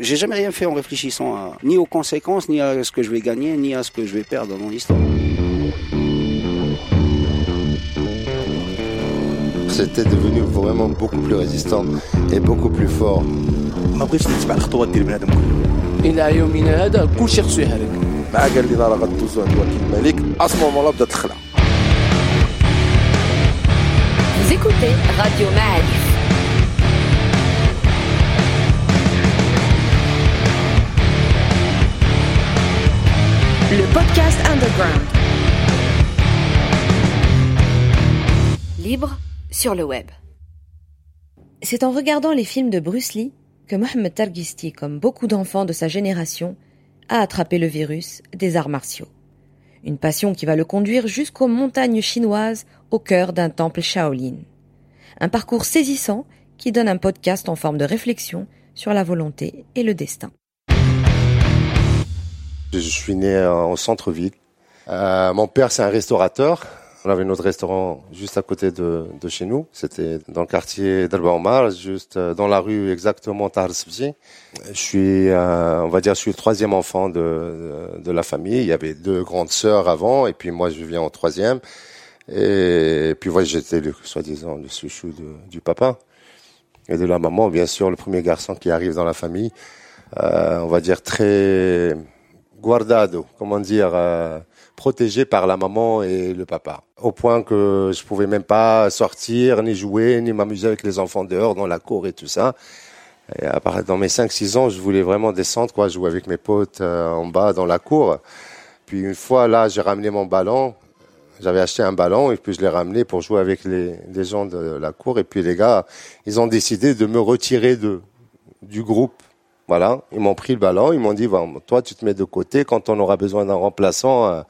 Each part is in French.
J'ai jamais rien fait en réfléchissant ni aux conséquences, ni à ce que je vais gagner, ni à ce que je vais perdre dans mon histoire. C'était devenu vraiment beaucoup plus résistant et beaucoup plus fort. Vous écoutez Radio. Le podcast underground. Libre sur le web. C'est en regardant les films de Bruce Lee que Mohamed Targisti, comme beaucoup d'enfants de sa génération, a attrapé le virus des arts martiaux. Une passion qui va le conduire jusqu'aux montagnes chinoises au cœur d'un temple Shaolin. Un parcours saisissant qui donne un podcast en forme de réflexion sur la volonté et le destin. Je suis né en centre-ville. Euh, mon père, c'est un restaurateur. On avait notre restaurant juste à côté de, de chez nous. C'était dans le quartier d'Alba juste euh, dans la rue exactement Tarsbzi. Je suis, euh, on va dire, je suis le troisième enfant de, de, la famille. Il y avait deux grandes sœurs avant, et puis moi, je viens en troisième. Et, puis voilà, j'étais le soi-disant le chouchou du papa et de la maman, bien sûr, le premier garçon qui arrive dans la famille. Euh, on va dire très guardado, comment dire, euh, protégé par la maman et le papa. Au point que je pouvais même pas sortir, ni jouer, ni m'amuser avec les enfants dehors, dans la cour et tout ça. Et dans mes 5-6 ans, je voulais vraiment descendre, quoi, jouer avec mes potes euh, en bas dans la cour. Puis une fois, là, j'ai ramené mon ballon. J'avais acheté un ballon et puis je l'ai ramené pour jouer avec les, les gens de la cour. Et puis les gars, ils ont décidé de me retirer de, du groupe voilà, ils m'ont pris le ballon, ils m'ont dit, toi tu te mets de côté, quand on aura besoin d'un remplaçant, euh,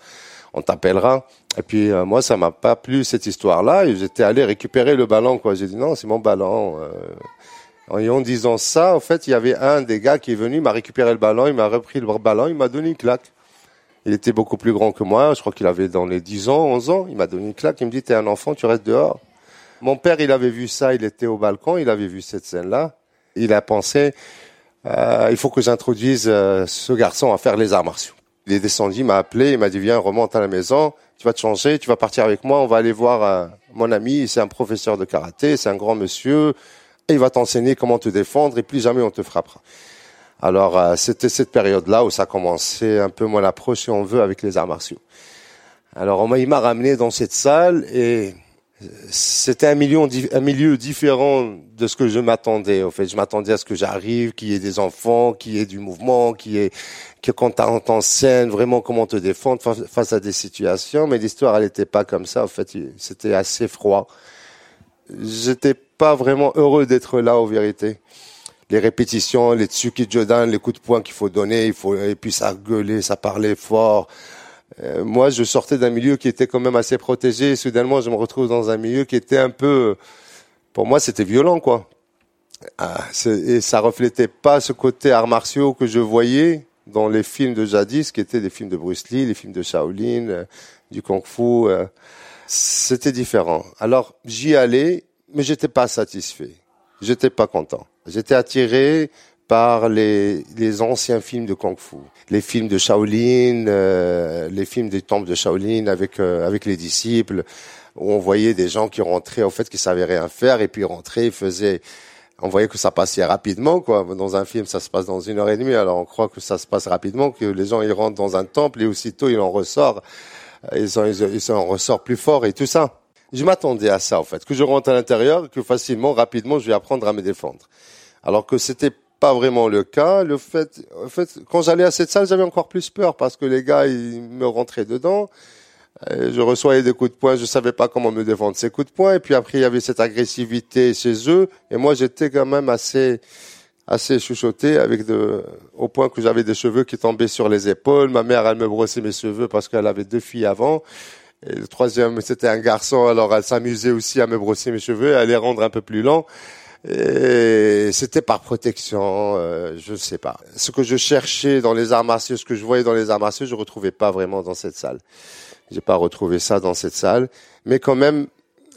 on t'appellera. Et puis euh, moi, ça m'a pas plu cette histoire-là, et j'étais allé récupérer le ballon. quoi. J'ai dit non, c'est mon ballon. Euh. Et en disant ça, en fait, il y avait un des gars qui est venu, m'a récupéré le ballon, il m'a repris le ballon, il m'a donné une claque. Il était beaucoup plus grand que moi, je crois qu'il avait dans les 10 ans, 11 ans, il m'a donné une claque, il me dit, t'es un enfant, tu restes dehors. Mon père, il avait vu ça, il était au balcon, il avait vu cette scène-là. Il a pensé, il faut que j'introduise euh, ce garçon à faire les arts martiaux. Il est descendu, il m'a appelé, il m'a dit viens, remonte à la maison, tu vas te changer, tu vas partir avec moi, on va aller voir euh, mon ami, c'est un professeur de karaté, c'est un grand monsieur, et il va t'enseigner comment te défendre et plus jamais on te frappera. Alors c'était cette période-là où ça commençait un peu mon approche, si on veut, avec les arts martiaux. Alors il m'a ramené dans cette salle et c'était un milieu, différent de ce que je m'attendais. En fait, je m'attendais à ce que j'arrive, qu'il y ait des enfants, qu'il y ait du mouvement, qu'il y ait que quand tu en vraiment comment te défendre face à des situations. Mais l'histoire, elle n'était pas comme ça. En fait, c'était assez froid. J'étais pas vraiment heureux d'être là, en vérité. Les répétitions, les tsuki jodan, les coups de poing qu'il faut donner, il faut et puis ça gueulait, ça parlait fort. Euh, moi, je sortais d'un milieu qui était quand même assez protégé. Et soudainement, je me retrouve dans un milieu qui était un peu, pour moi, c'était violent, quoi. Ah, et ça reflétait pas ce côté arts martiaux que je voyais dans les films de jadis, qui étaient des films de Bruce Lee, les films de Shaolin, euh, du Kung Fu. Euh. c'était différent. Alors, j'y allais, mais j'étais pas satisfait. J'étais pas content. J'étais attiré par les, les anciens films de Kung Fu, les films de Shaolin, euh, les films des temples de Shaolin avec euh, avec les disciples, où on voyait des gens qui rentraient en fait qui savaient rien faire et puis rentraient, ils faisaient on voyait que ça passait rapidement quoi dans un film ça se passe dans une heure et demie alors on croit que ça se passe rapidement que les gens ils rentrent dans un temple et aussitôt ils en ressortent ils en, ils en ressortent plus fort et tout ça je m'attendais à ça en fait que je rentre à l'intérieur que facilement rapidement je vais apprendre à me défendre alors que c'était pas vraiment le cas. Le fait, en fait, quand j'allais à cette salle, j'avais encore plus peur parce que les gars, ils me rentraient dedans. je reçois des coups de poing, je savais pas comment me défendre ces coups de poing. Et puis après, il y avait cette agressivité chez eux. Et moi, j'étais quand même assez, assez chuchoté avec de, au point que j'avais des cheveux qui tombaient sur les épaules. Ma mère, elle me brossait mes cheveux parce qu'elle avait deux filles avant. Et le troisième, c'était un garçon, alors elle s'amusait aussi à me brosser mes cheveux, à les rendre un peu plus longs. Et c'était par protection, euh, je ne sais pas. Ce que je cherchais dans les arts martiaux, ce que je voyais dans les arts martiaux, je retrouvais pas vraiment dans cette salle. J'ai pas retrouvé ça dans cette salle, mais quand même,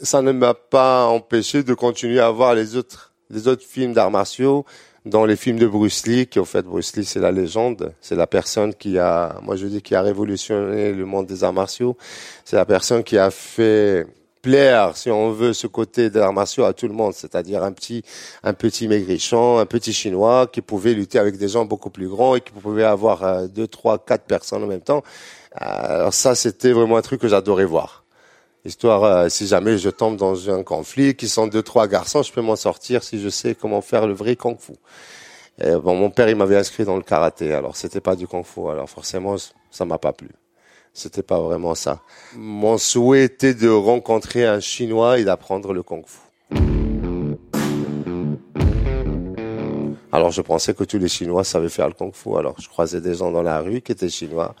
ça ne m'a pas empêché de continuer à voir les autres, les autres films d'arts martiaux dans les films de Bruce Lee, qui en fait Bruce Lee c'est la légende, c'est la personne qui a, moi je dis qui a révolutionné le monde des arts martiaux, c'est la personne qui a fait plaire, si on veut, ce côté des arts martiaux à tout le monde, c'est-à-dire un petit, un petit maigrichon, un petit chinois qui pouvait lutter avec des gens beaucoup plus grands et qui pouvait avoir euh, deux, trois, quatre personnes en même temps. Euh, alors ça, c'était vraiment un truc que j'adorais voir. Histoire, euh, si jamais je tombe dans un conflit, qui sont deux, trois garçons, je peux m'en sortir si je sais comment faire le vrai kung-fu. bon, mon père, il m'avait inscrit dans le karaté, alors c'était pas du kung-fu, alors forcément, ça m'a pas plu. C'était pas vraiment ça. Mon souhait était de rencontrer un Chinois et d'apprendre le kung-fu. Alors je pensais que tous les Chinois savaient faire le kung-fu. Alors je croisais des gens dans la rue qui étaient chinois.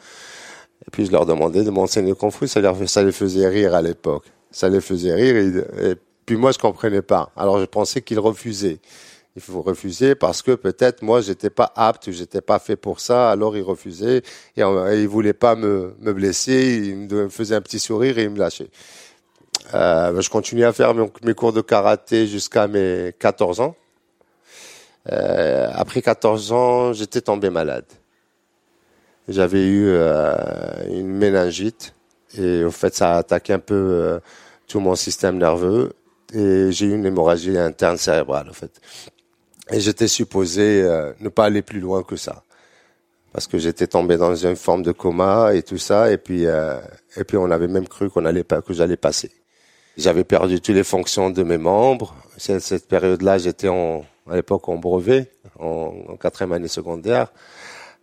Et puis je leur demandais de m'enseigner le kung-fu. Ça, ça les faisait rire à l'époque. Ça les faisait rire. Et, et, puis moi je comprenais pas. Alors je pensais qu'ils refusaient il faut refuser parce que peut-être moi j'étais pas apte, j'étais pas fait pour ça, alors il refusait et, il voulait pas me, me blesser, il me faisait un petit sourire et il me lâchait. Euh, je continuais à faire mes cours de karaté jusqu'à mes 14 ans. Euh, après 14 ans, j'étais tombé malade. J'avais eu euh, une méningite et au fait ça a attaqué un peu tout mon système nerveux et j'ai eu une hémorragie interne cérébrale en fait. Et j'étais supposé euh, ne pas aller plus loin que ça. Parce que j'étais tombé dans une forme de coma et tout ça. Et puis, euh, et puis on avait même cru qu'on allait pas, que j'allais passer. J'avais perdu toutes les fonctions de mes membres. Cette, cette période-là, j'étais en, à l'époque en brevet, en, quatrième année secondaire.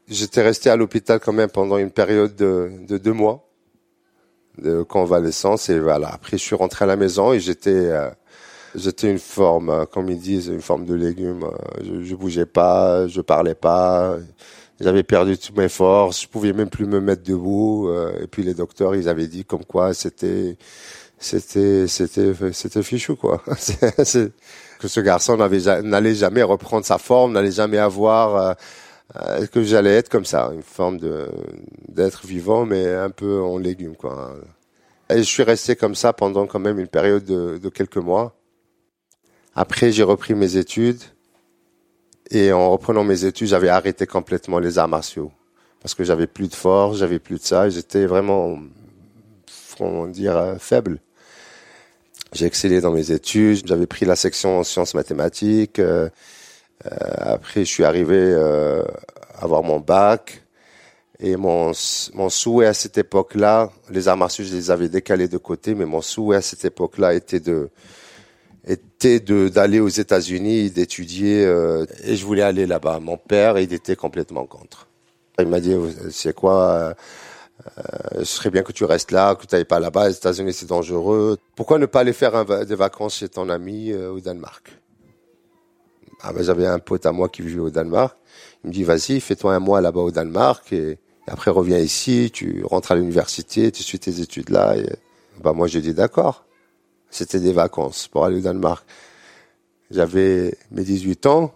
J'étais resté à l'hôpital quand même pendant une période de, de deux mois de convalescence et voilà. Après, je suis rentré à la maison et j'étais euh, J'étais une forme, euh, comme ils disent, une forme de légume. Euh, je, je bougeais pas, je parlais pas. J'avais perdu toutes mes forces. Je pouvais même plus me mettre debout. Euh, et puis les docteurs, ils avaient dit comme quoi c'était, c'était, c'était, c'était fichu quoi. que ce garçon n'allait jamais reprendre sa forme, n'allait jamais avoir que j'allais être comme ça, une forme d'être vivant, mais un peu en légume quoi. Et je suis resté comme ça pendant quand même une période de, de quelques mois. Après, j'ai repris mes études. Et en reprenant mes études, j'avais arrêté complètement les arts martiaux. Parce que j'avais plus de force, j'avais plus de ça. J'étais vraiment, comment dire, euh, faible. J'ai excellé dans mes études. J'avais pris la section en sciences mathématiques. Euh, euh, après, je suis arrivé à avoir mon bac. Et mon, mon souhait à cette époque-là, les arts martiaux, je les avais décalés de côté, mais mon souhait à cette époque-là était de, était d'aller aux États-Unis, d'étudier, euh, et je voulais aller là-bas. Mon père, il était complètement contre. Il m'a dit, c'est quoi euh, euh, Ce serait bien que tu restes là, que tu n'ailles pas là-bas. Les États-Unis, c'est dangereux. Pourquoi ne pas aller faire des vacances chez ton ami au Danemark? Ah ben, J'avais un pote à moi qui vivait au Danemark. Il me dit, vas-y, fais-toi un mois là-bas au Danemark, et, après reviens ici, tu rentres à l'université, tu suis tes études là. Et, bah, moi, j'ai dit, d'accord. C'était des vacances pour aller au Danemark. J'avais mes 18 ans.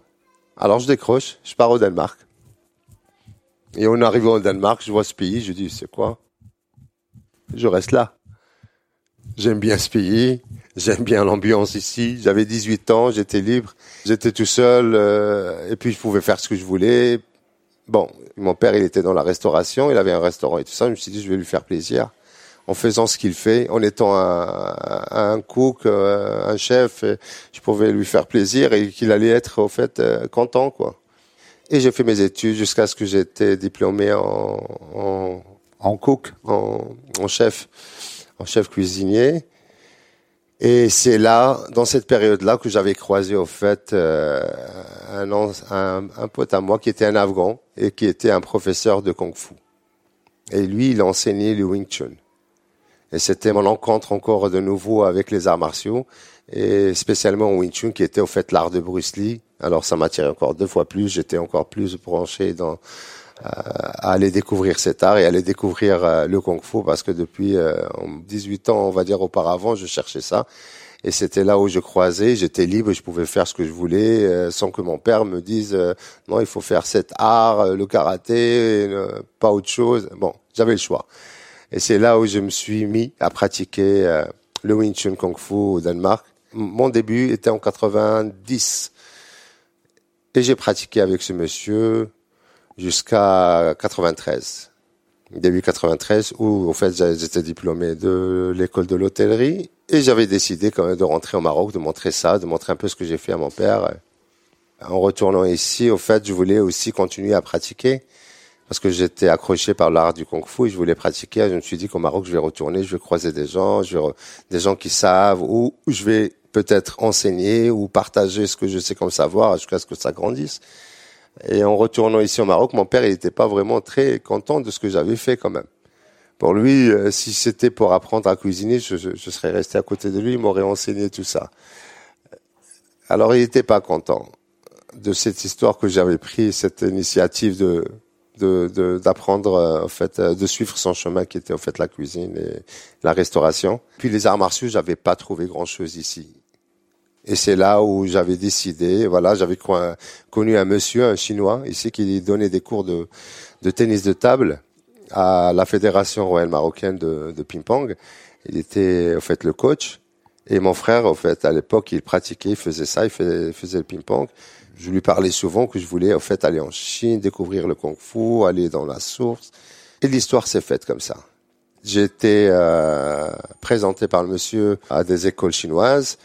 Alors je décroche, je pars au Danemark. Et en arrivant au Danemark, je vois ce pays, je dis, c'est quoi? Je reste là. J'aime bien ce pays, j'aime bien l'ambiance ici. J'avais 18 ans, j'étais libre, j'étais tout seul, euh, et puis je pouvais faire ce que je voulais. Bon, mon père, il était dans la restauration, il avait un restaurant et tout ça. Je me suis dit, je vais lui faire plaisir en faisant ce qu'il fait, en étant un, un cook, euh, un chef, je pouvais lui faire plaisir et qu'il allait être au fait euh, content quoi. Et j'ai fait mes études jusqu'à ce que j'étais diplômé en, en, en cook, en, en, chef, en chef cuisinier. Et c'est là, dans cette période-là, que j'avais croisé au fait euh, un, un, un pote à moi qui était un Afghan et qui était un professeur de kung-fu. Et lui, il enseignait le Wing Chun. Et c'était mon rencontre encore de nouveau avec les arts martiaux et spécialement Wing Chun qui était au fait l'art de Bruce Lee. Alors ça m'attirait encore deux fois plus. J'étais encore plus branché dans euh, à aller découvrir cet art et aller découvrir euh, le kung fu parce que depuis 18 euh, ans, on va dire auparavant, je cherchais ça. Et c'était là où je croisais, j'étais libre, je pouvais faire ce que je voulais sans que mon père me dise non, il faut faire cet art, le karaté, pas autre chose. Bon, j'avais le choix. Et c'est là où je me suis mis à pratiquer euh, le Wing Chun Kung Fu au Danemark. Mon début était en 90. Et j'ai pratiqué avec ce monsieur jusqu'à 93. Début 93, où en fait j'étais diplômé de l'école de l'hôtellerie et j'avais décidé quand même de rentrer au Maroc, de montrer ça, de montrer un peu ce que j'ai fait à mon père. En retournant ici, au fait, je voulais aussi continuer à pratiquer parce que j'étais accroché par l'art du kung-fu et je voulais pratiquer. Je me suis dit qu'au Maroc, je vais retourner, je vais croiser des gens, des gens qui savent ou je vais peut-être enseigner ou partager ce que je sais comme savoir jusqu'à ce que ça grandisse. Et en retournant ici au Maroc, mon père, il n'était pas vraiment très content de ce que j'avais fait quand même. Pour lui, euh, si c'était pour apprendre à cuisiner, je, je, serais resté à côté de lui, il m'aurait enseigné tout ça. Alors il n'était pas content de cette histoire que j'avais pris, cette initiative de de, euh, en fait euh, de suivre son chemin qui était en fait la cuisine et la restauration. Puis les arts martiaux, j'avais pas trouvé grand chose ici. Et c'est là où j'avais décidé, voilà, j'avais connu un monsieur, un chinois, ici, qui donnait des cours de, de tennis de table à la Fédération royale marocaine de, de ping-pong. Il était, en fait, le coach. Et mon frère, en fait, à l'époque, il pratiquait, il faisait ça, il faisait, faisait le ping-pong. Je lui parlais souvent que je voulais, en fait, aller en Chine, découvrir le kung-fu, aller dans la source. Et l'histoire s'est faite comme ça. J'ai été euh, présenté par le monsieur à des écoles chinoises.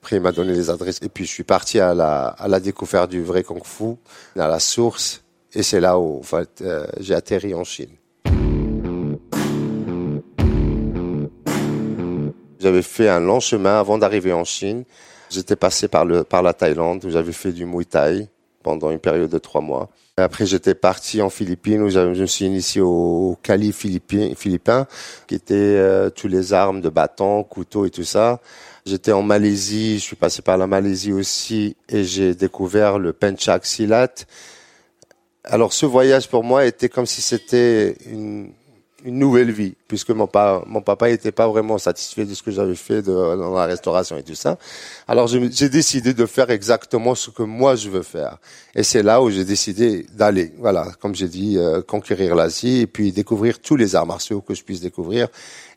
Après, il m'a donné les adresses. Et puis, je suis parti à la, à la découverte du vrai Kung Fu, à la source. Et c'est là où, en fait, euh, j'ai atterri en Chine. J'avais fait un long chemin avant d'arriver en Chine. J'étais passé par, le, par la Thaïlande où j'avais fait du Muay Thai pendant une période de trois mois. Après, j'étais parti en Philippines où je me suis initié au Cali philippin, philippin qui était euh, tous les armes de bâton, couteau et tout ça. J'étais en Malaisie, je suis passé par la Malaisie aussi et j'ai découvert le Penchak Silat. Alors ce voyage pour moi était comme si c'était une, une nouvelle vie, puisque mon, mon papa n'était pas vraiment satisfait de ce que j'avais fait de, dans la restauration et tout ça. Alors j'ai décidé de faire exactement ce que moi je veux faire. Et c'est là où j'ai décidé d'aller, voilà, comme j'ai dit, euh, conquérir l'Asie et puis découvrir tous les arts martiaux que je puisse découvrir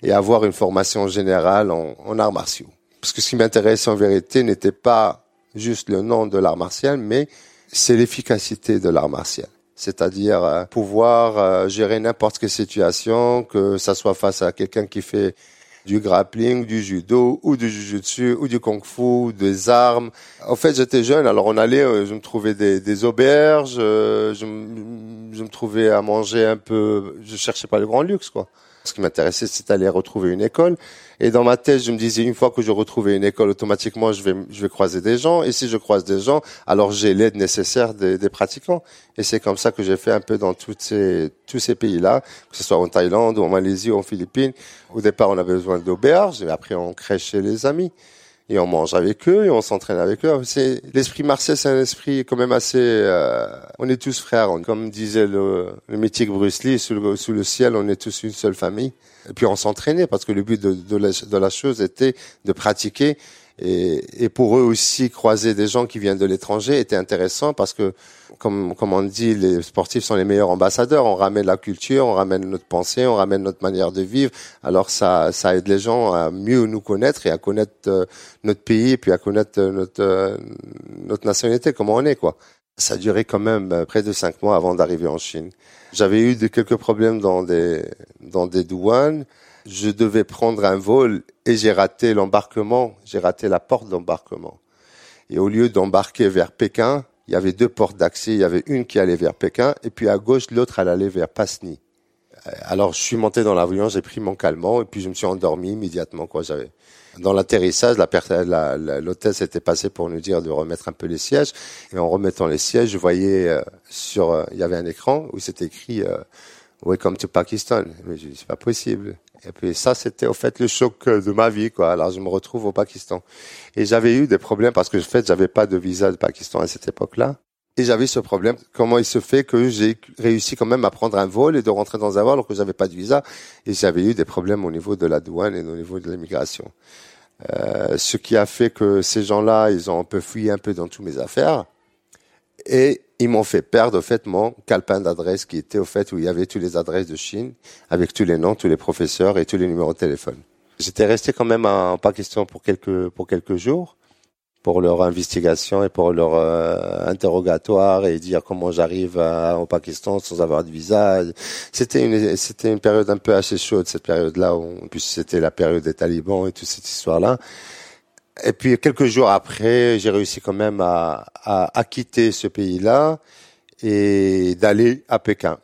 et avoir une formation générale en, en arts martiaux. Parce que ce qui m'intéressait en vérité n'était pas juste le nom de l'art martial, mais c'est l'efficacité de l'art martial. C'est-à-dire euh, pouvoir euh, gérer n'importe quelle situation, que ça soit face à quelqu'un qui fait du grappling, du judo ou du jujutsu ou du kung-fu, des armes. En fait, j'étais jeune, alors on allait, euh, je me trouvais des, des auberges, je, je, me trouvais à manger un peu, je cherchais pas le grand luxe, quoi. Ce qui m'intéressait, c'était d'aller retrouver une école. Et dans ma tête, je me disais, une fois que je retrouvais une école, automatiquement, je vais, je vais croiser des gens. Et si je croise des gens, alors j'ai l'aide nécessaire des, des, pratiquants. Et c'est comme ça que j'ai fait un peu dans toutes ces, tous ces pays-là, que ce soit en Thaïlande en Malaisie en Philippines. Au départ, on avait besoin d'auberges, et après, on crée chez les amis et on mange avec eux et on s'entraîne avec eux. C'est l'esprit marseillais, c'est un esprit quand même assez. Euh, on est tous frères, comme disait le, le mythique Bruce Lee, sous le, sous le, ciel, on est tous une seule famille. Et puis on s'entraînait parce que le but de, de, la, de la chose était de pratiquer et, et, pour eux aussi, croiser des gens qui viennent de l'étranger était intéressant parce que, comme, comme on dit, les sportifs sont les meilleurs ambassadeurs. On ramène la culture, on ramène notre pensée, on ramène notre manière de vivre. Alors ça, ça aide les gens à mieux nous connaître et à connaître euh, notre pays et puis à connaître euh, notre, euh, notre nationalité, comment on est, quoi. Ça a duré quand même près de cinq mois avant d'arriver en Chine. J'avais eu de, quelques problèmes dans des, dans des douanes je devais prendre un vol et j'ai raté l'embarquement, j'ai raté la porte d'embarquement. Et au lieu d'embarquer vers Pékin, il y avait deux portes d'accès. Il y avait une qui allait vers Pékin et puis à gauche, l'autre, allait vers Pasni. Euh, alors, je suis monté dans l'avion, j'ai pris mon calmant et puis je me suis endormi immédiatement. Quoi, j'avais dans l'atterrissage, la, l'hôtesse s'était passé pour nous dire de remettre un peu les sièges. Et en remettant les sièges, je voyais euh, sur, euh, il y avait un écran où c'était écrit Welcome to Pakistan. Mais je c'est pas possible. Et puis ça, c'était au fait le choc de ma vie, quoi. Alors je me retrouve au Pakistan. Et j'avais eu des problèmes parce que en fait, j'avais pas de visa de Pakistan à cette époque-là. Et j'avais ce problème. Comment il se fait que j'ai réussi quand même à prendre un vol et de rentrer dans un vol alors que j'avais pas de visa et j'avais eu des problèmes au niveau de la douane et au niveau de l'immigration. Euh, ce qui a fait que ces gens-là, ils ont un peu fui un peu dans toutes mes affaires. Et ils m'ont fait perdre au fait mon calepin d'adresse qui était au fait où il y avait toutes les adresses de Chine avec tous les noms, tous les professeurs et tous les numéros de téléphone. J'étais resté quand même en Pakistan pour quelques pour quelques jours pour leur investigation et pour leur euh, interrogatoire et dire comment j'arrive au Pakistan sans avoir de visa. C'était une c'était une période un peu assez chaude cette période-là. En plus c'était la période des talibans et toute cette histoire-là. Et puis quelques jours après, j'ai réussi quand même à, à, à quitter ce pays-là et d'aller à Pékin.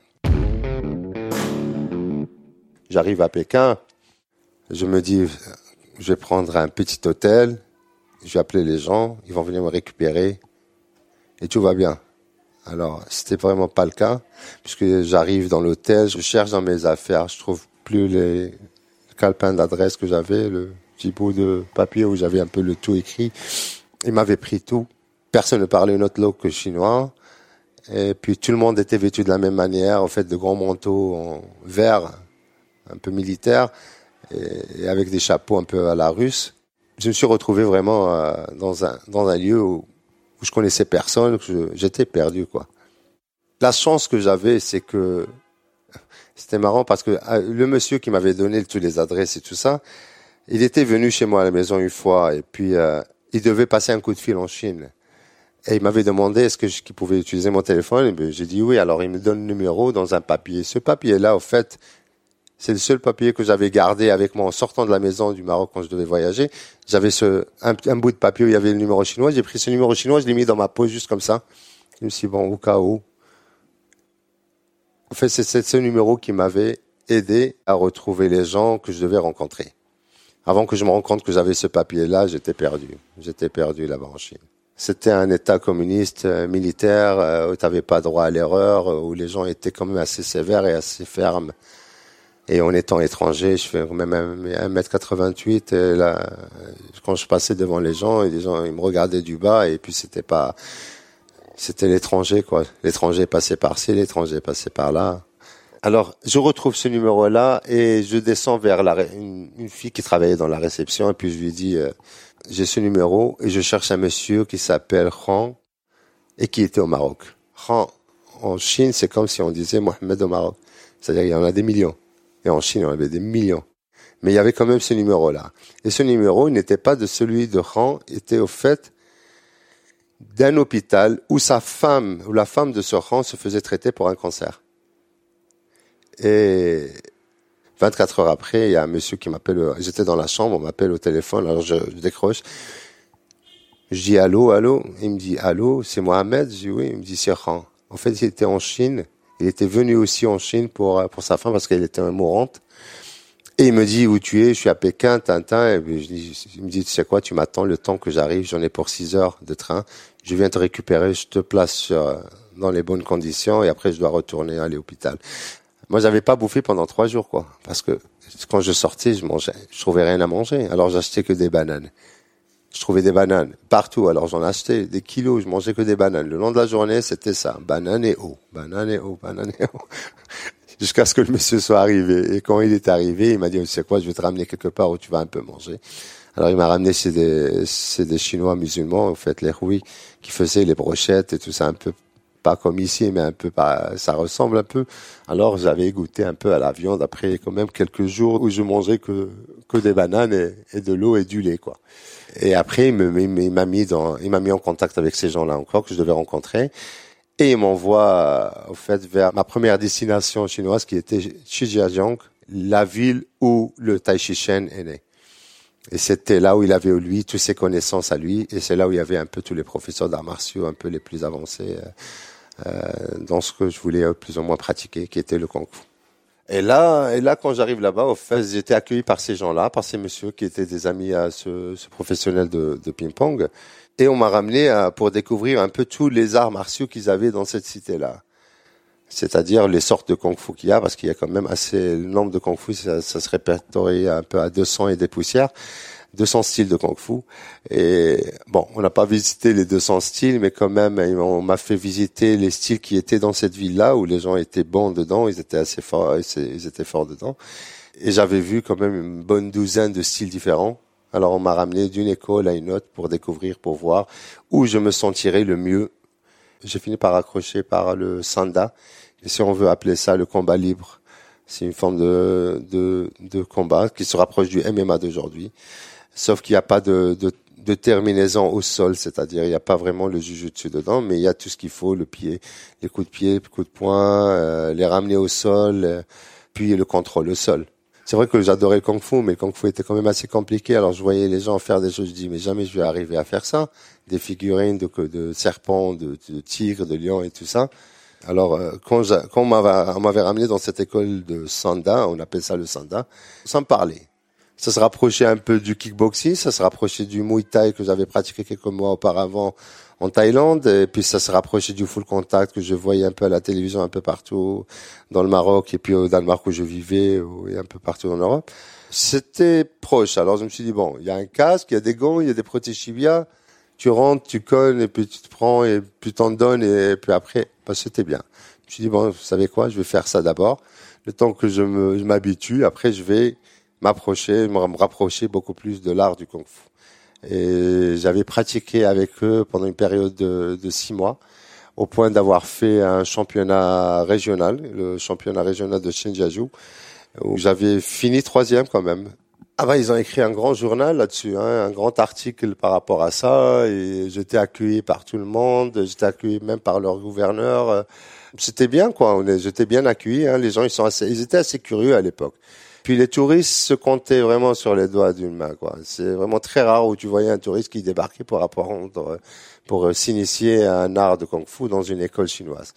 J'arrive à Pékin, je me dis, je vais prendre un petit hôtel, je vais appeler les gens, ils vont venir me récupérer. Et tout va bien. Alors, c'était vraiment pas le cas, puisque j'arrive dans l'hôtel, je cherche dans mes affaires, je trouve plus les calepins d'adresse que j'avais, le petit bout de papier où j'avais un peu le tout écrit. Ils m'avaient pris tout. Personne ne parlait une autre langue que chinois. Et puis tout le monde était vêtu de la même manière, en fait, de grands manteaux en vert, un peu militaire, et, avec des chapeaux un peu à la russe. Je me suis retrouvé vraiment euh, dans un dans un lieu où, où je connaissais personne, j'étais perdu quoi. La chance que j'avais, c'est que c'était marrant parce que euh, le monsieur qui m'avait donné toutes les adresses et tout ça, il était venu chez moi à la maison une fois et puis euh, il devait passer un coup de fil en Chine. Et il m'avait demandé est-ce que qu'il pouvais utiliser mon téléphone. Ben, j'ai dit oui. Alors il me donne le numéro dans un papier. Ce papier-là, au fait, c'est le seul papier que j'avais gardé avec moi en sortant de la maison du Maroc quand je devais voyager. J'avais ce un, bout de papier où il y avait le numéro chinois. J'ai pris ce numéro chinois, je l'ai mis dans ma poche juste comme ça. Je me suis dit, bon au cas où. En fait, c'est ce numéro qui m'avait aidé à retrouver les gens que je devais rencontrer. Avant que je me rende compte que j'avais ce papier-là, j'étais perdu. J'étais perdu là-bas en Chine. C'était un État communiste euh, militaire euh, où tu n'avais pas droit à l'erreur, euh, où les gens étaient quand même assez sévères et assez fermes. Et en étant étranger, je fais même 1m88 et là, quand je passais devant les gens, les gens ils me regardaient du bas et puis c'était pas, c'était l'étranger quoi. L'étranger passait par-ci, l'étranger passait par là. Alors, je retrouve ce numéro-là et je descends vers la, une, une, fille qui travaillait dans la réception et puis je lui dis, j'ai ce numéro et je cherche un monsieur qui s'appelle Khan et qui était au Maroc. Khan, en Chine, c'est comme si on disait Mohamed au Maroc. C'est-à-dire qu'il y en a des millions. Et en Chine, il y en avait des millions. Mais il y avait quand même ce numéro-là. Et ce numéro, il n'était pas de celui de Khan, était au fait d'un hôpital où sa femme, où la femme de ce Khan se faisait traiter pour un cancer. Et 24 heures après, il y a un monsieur qui m'appelle, j'étais dans la chambre, on m'appelle au téléphone, alors je, décroche. Je dis allô, allô? Il me dit allô, c'est Mohamed? Je dis oui. Il me dit c'est Khan. En fait, il était en Chine. Il était venu aussi en Chine pour pour sa femme parce qu'elle était mourante. Et il me dit où tu es? Je suis à Pékin, Tintin. Et il me dit tu sais quoi, tu m'attends le temps que j'arrive. J'en ai pour 6 heures de train. Je viens te récupérer. Je te place sur, dans les bonnes conditions et après je dois retourner à l'hôpital. Moi, j'avais pas bouffé pendant trois jours, quoi, parce que quand je sortais, je mangeais, je trouvais rien à manger. Alors j'achetais que des bananes. Je trouvais des bananes partout, alors j'en achetais des kilos. Je mangeais que des bananes. Le long de la journée, c'était ça, banane et eau, banane et eau, banane et eau, jusqu'à ce que le monsieur soit arrivé. Et quand il est arrivé, il m'a dit, tu sais quoi, je vais te ramener quelque part où tu vas un peu manger. Alors il m'a ramené chez des, chez des Chinois musulmans, en fait, les rouis, qui faisaient les brochettes et tout ça un peu pas comme ici, mais un peu ça ressemble un peu. Alors j'avais goûté un peu à la viande après quand même quelques jours où je mangeais que que des bananes et, de l'eau et du lait quoi. Et après il m'a mis dans, il m'a mis en contact avec ces gens-là encore que je devais rencontrer. Et il m'envoie, au fait, vers ma première destination chinoise qui était Shijiazhuang, la ville où le Tai Chi Chuan est né. Et c'était là où il avait, lui, toutes ses connaissances à lui. Et c'est là où il y avait un peu tous les professeurs d'arts martiaux un peu les plus avancés euh, euh, dans ce que je voulais euh, plus ou moins pratiquer, qui était le kung fu. Et là, et là, quand j'arrive là-bas, au fait, j'étais accueilli par ces gens-là, par ces messieurs qui étaient des amis à ce, ce professionnel de, de ping-pong. Et on m'a ramené à, pour découvrir un peu tous les arts martiaux qu'ils avaient dans cette cité-là. C'est-à-dire les sortes de kung-fu qu'il y a, parce qu'il y a quand même assez, le nombre de kung-fu, ça, ça se répertorie un peu à 200 et des poussières. 200 styles de Kung Fu. Et bon, on n'a pas visité les 200 styles, mais quand même, on m'a fait visiter les styles qui étaient dans cette ville-là, où les gens étaient bons dedans, ils étaient assez forts, ils étaient forts dedans. Et j'avais vu quand même une bonne douzaine de styles différents. Alors on m'a ramené d'une école à une autre pour découvrir, pour voir où je me sentirais le mieux. J'ai fini par accrocher par le sanda, et si on veut appeler ça le combat libre. C'est une forme de, de, de combat qui se rapproche du MMA d'aujourd'hui sauf qu'il n'y a pas de, de, de terminaison au sol, c'est-à-dire il n'y a pas vraiment le jujutsu dedans, mais il y a tout ce qu'il faut, le pied, les coups de pied, les coups de poing, euh, les ramener au sol, euh, puis le contrôle au sol. C'est vrai que j'adorais le kung fu, mais le kung fu était quand même assez compliqué. Alors je voyais les gens faire des choses, je dis mais jamais je vais arriver à faire ça. Des figurines de, de serpents, de, de tigres, de lions et tout ça. Alors euh, quand, quand on m'avait ramené dans cette école de sanda, on appelle ça le sanda, sans parler ça se rapprochait un peu du kickboxing, ça se rapprochait du Muay Thai que j'avais pratiqué quelques mois auparavant en Thaïlande, et puis ça se rapprochait du full contact que je voyais un peu à la télévision un peu partout dans le Maroc et puis au Danemark où je vivais et un peu partout en Europe. C'était proche. Alors je me suis dit bon, il y a un casque, il y a des gants, il y a des protèges-chibias. Tu rentres, tu colles et puis tu te prends et puis t'en donnes et puis après, bah, c'était bien. Je me suis dit bon, vous savez quoi, je vais faire ça d'abord. Le temps que je m'habitue, après je vais m'approcher, me rapprocher beaucoup plus de l'art du kung fu. Et j'avais pratiqué avec eux pendant une période de, de six mois, au point d'avoir fait un championnat régional, le championnat régional de Shinjiaju, où j'avais fini troisième quand même. Ah ben, ils ont écrit un grand journal là-dessus, hein, un grand article par rapport à ça, et j'étais accueilli par tout le monde, j'étais accueilli même par leur gouverneur. C'était bien quoi, j'étais bien accueilli. Hein, les gens ils sont assez, ils étaient assez curieux à l'époque. Puis les touristes se comptaient vraiment sur les doigts d'une main. quoi. C'est vraiment très rare où tu voyais un touriste qui débarquait pour apprendre, pour euh, s'initier à un art de kung-fu dans une école chinoise.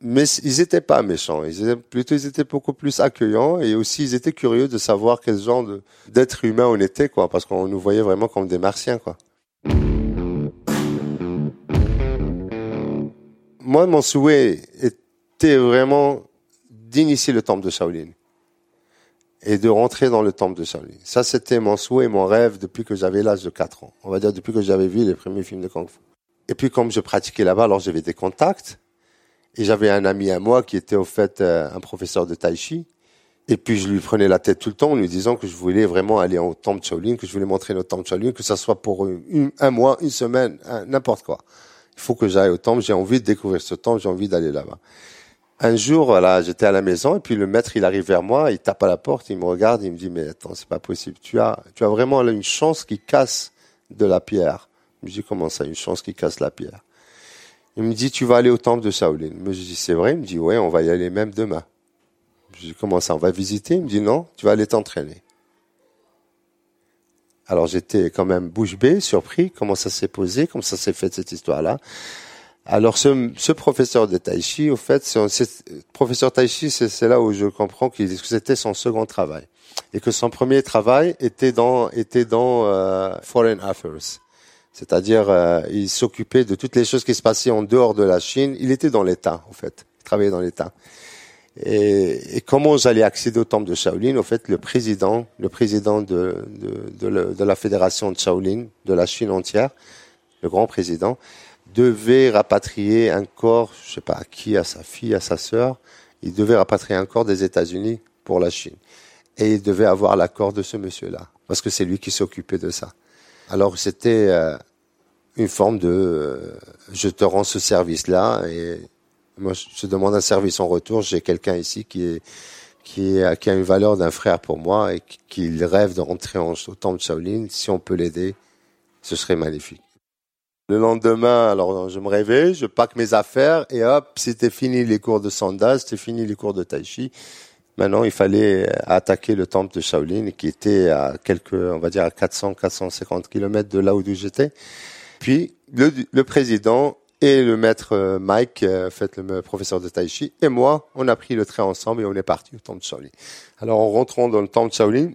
Mais ils étaient pas méchants. Ils étaient, plutôt, ils étaient beaucoup plus accueillants et aussi ils étaient curieux de savoir quel genre d'être humain on était, quoi, parce qu'on nous voyait vraiment comme des martiens, quoi. Moi, mon souhait était vraiment d'initier le temple de Shaolin et de rentrer dans le temple de Shaolin. Ça, c'était mon souhait, mon rêve depuis que j'avais l'âge de 4 ans. On va dire depuis que j'avais vu les premiers films de Kung Fu. Et puis, comme je pratiquais là-bas, alors j'avais des contacts. Et j'avais un ami à moi qui était au fait euh, un professeur de Tai Chi. Et puis, je lui prenais la tête tout le temps en lui disant que je voulais vraiment aller au temple de Shaolin, que je voulais montrer le temple de Shaolin, que ça soit pour un mois, une semaine, n'importe quoi. Il faut que j'aille au temple, j'ai envie de découvrir ce temple, j'ai envie d'aller là-bas. Un jour, voilà, j'étais à la maison et puis le maître, il arrive vers moi, il tape à la porte, il me regarde, il me dit mais attends, c'est pas possible. Tu as, tu as vraiment une chance qui casse de la pierre. Je me dis comment ça, une chance qui casse la pierre? Il me dit tu vas aller au temple de Shaolin. Je dis c'est vrai? Il me dit ouais, on va y aller même demain. Je dis comment ça, on va visiter? Il me dit non, tu vas aller t'entraîner. Alors j'étais quand même bouche bée, surpris, comment ça s'est posé, comment ça s'est fait cette histoire-là. Alors ce, ce, professeur de tai chi, au fait, professeur tai chi, c'est, là où je comprends que c'était son second travail et que son premier travail était dans était dans euh, foreign affairs, c'est-à-dire euh, il s'occupait de toutes les choses qui se passaient en dehors de la Chine. Il était dans l'État, en fait, il travaillait dans l'État. Et, et, comment j'allais accéder au temple de Shaolin Au fait, le président, le président de de, de, de la fédération de Shaolin de la Chine entière, le grand président devait rapatrier un corps, je sais pas à qui, à sa fille, à sa sœur, il devait rapatrier un corps des États-Unis pour la Chine. Et il devait avoir l'accord de ce monsieur-là, parce que c'est lui qui s'occupait de ça. Alors c'était euh, une forme de euh, je te rends ce service-là et moi je demande un service en retour. J'ai quelqu'un ici qui est qui, a une valeur d'un frère pour moi et qui, rêve de rentrer en, au temple Shaolin. Si on peut l'aider, ce serait magnifique. Le lendemain, alors je me réveille, je pack mes affaires et hop, c'était fini les cours de Sanda, c'était fini les cours de Tai Chi. Maintenant, il fallait attaquer le temple de Shaolin qui était à quelques, on va dire à 400, 450 kilomètres de là où j'étais. Puis le, le, président et le maître euh, Mike, euh, fait le professeur de Tai Chi, et moi, on a pris le train ensemble et on est parti au temple de Shaolin. Alors en rentrant dans le temple de Shaolin,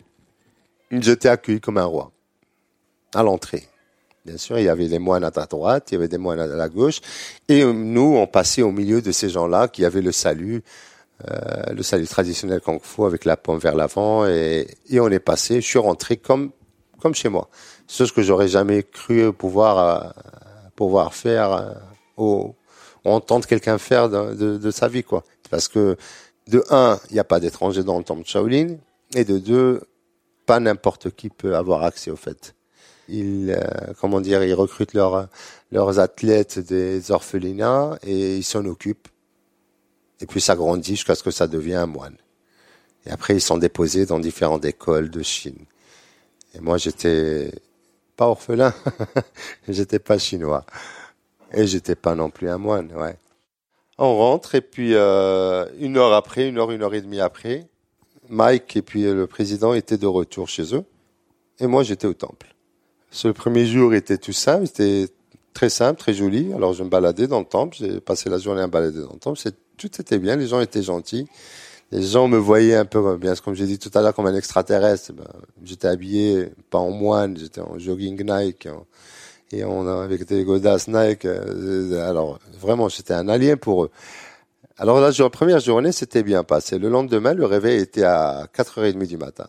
j'étais accueilli comme un roi à l'entrée. Bien sûr, il y avait des moines à droite, il y avait des moines à la gauche, et nous, on passait au milieu de ces gens-là qui avaient le salut, euh, le salut traditionnel kung fu avec la pomme vers l'avant, et, et, on est passé. Je suis rentré comme comme chez moi, ce que j'aurais jamais cru pouvoir euh, pouvoir faire euh, entendre quelqu'un faire de, de, de, sa vie, quoi. Parce que de un, il n'y a pas d'étrangers dans le temple de Shaolin, et de deux, pas n'importe qui peut avoir accès au fait ils, euh, comment dire, ils recrutent leurs leurs athlètes des orphelinats et ils s'en occupent. Et puis ça grandit jusqu'à ce que ça devienne un moine. Et après, ils sont déposés dans différentes écoles de Chine. Et moi, j'étais pas orphelin. j'étais pas chinois. Et j'étais pas non plus un moine, ouais. On rentre et puis euh, une heure après, une heure, une heure et demie après, Mike et puis le président étaient de retour chez eux et moi j'étais au temple. Ce premier jour était tout simple, c'était très simple, très joli. Alors je me baladais dans le temple, j'ai passé la journée à me balader dans le temple, tout était bien, les gens étaient gentils. Les gens me voyaient un peu bien, comme j'ai dit tout à l'heure, comme un extraterrestre. Ben, j'étais habillé pas en moine, j'étais en jogging Nike et on avec des godasses Nike. Euh, alors vraiment, j'étais un alien pour eux. Alors la première journée, c'était bien passé. Le lendemain, le réveil était à 4h30 du matin.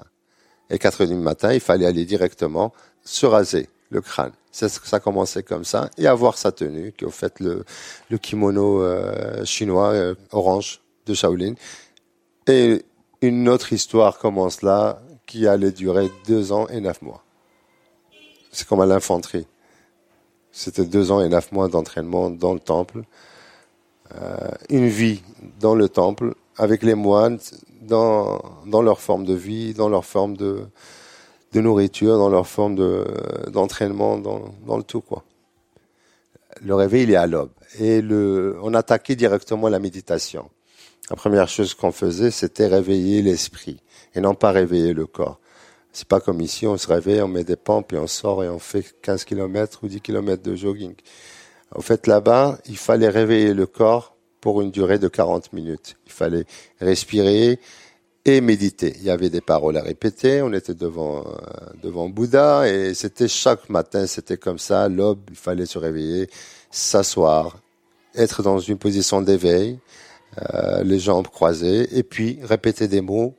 Et 4h30 du matin, il fallait aller directement se raser le crâne. Ça, ça commençait comme ça. Et avoir sa tenue, qui est au fait le, le kimono euh, chinois euh, orange de Shaolin. Et une autre histoire commence là, qui allait durer deux ans et neuf mois. C'est comme à l'infanterie. C'était deux ans et neuf mois d'entraînement dans le temple. Euh, une vie dans le temple, avec les moines, dans, dans leur forme de vie, dans leur forme de, de nourriture, dans leur forme de, d'entraînement, dans, dans le tout, quoi. Le réveil, il est à l'aube. Et le, on attaquait directement la méditation. La première chose qu'on faisait, c'était réveiller l'esprit et non pas réveiller le corps. C'est pas comme ici, on se réveille, on met des pompes et on sort et on fait 15 km ou 10 km de jogging. En fait, là-bas, il fallait réveiller le corps pour une durée de 40 minutes. Il fallait respirer et méditer. Il y avait des paroles à répéter. On était devant euh, devant Bouddha et c'était chaque matin, c'était comme ça. L'aube, il fallait se réveiller, s'asseoir, être dans une position d'éveil, euh, les jambes croisées et puis répéter des mots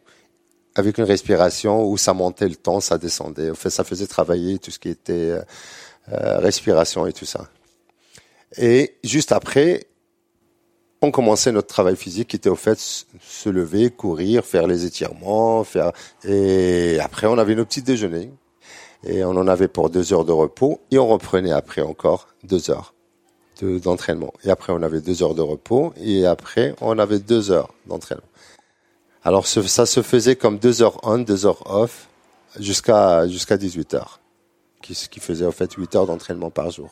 avec une respiration où ça montait le temps, ça descendait. En fait, ça faisait travailler tout ce qui était euh, euh, respiration et tout ça. Et juste après, on commençait notre travail physique qui était au fait se lever, courir, faire les étirements, faire et après on avait nos petits déjeuners et on en avait pour deux heures de repos et on reprenait après encore deux heures d'entraînement. et après on avait deux heures de repos et après on avait deux heures d'entraînement. Alors ça se faisait comme deux heures on, deux heures off, jusqu'à jusqu'à 18 heures, qui, qui faisait en fait 8 heures d'entraînement par jour.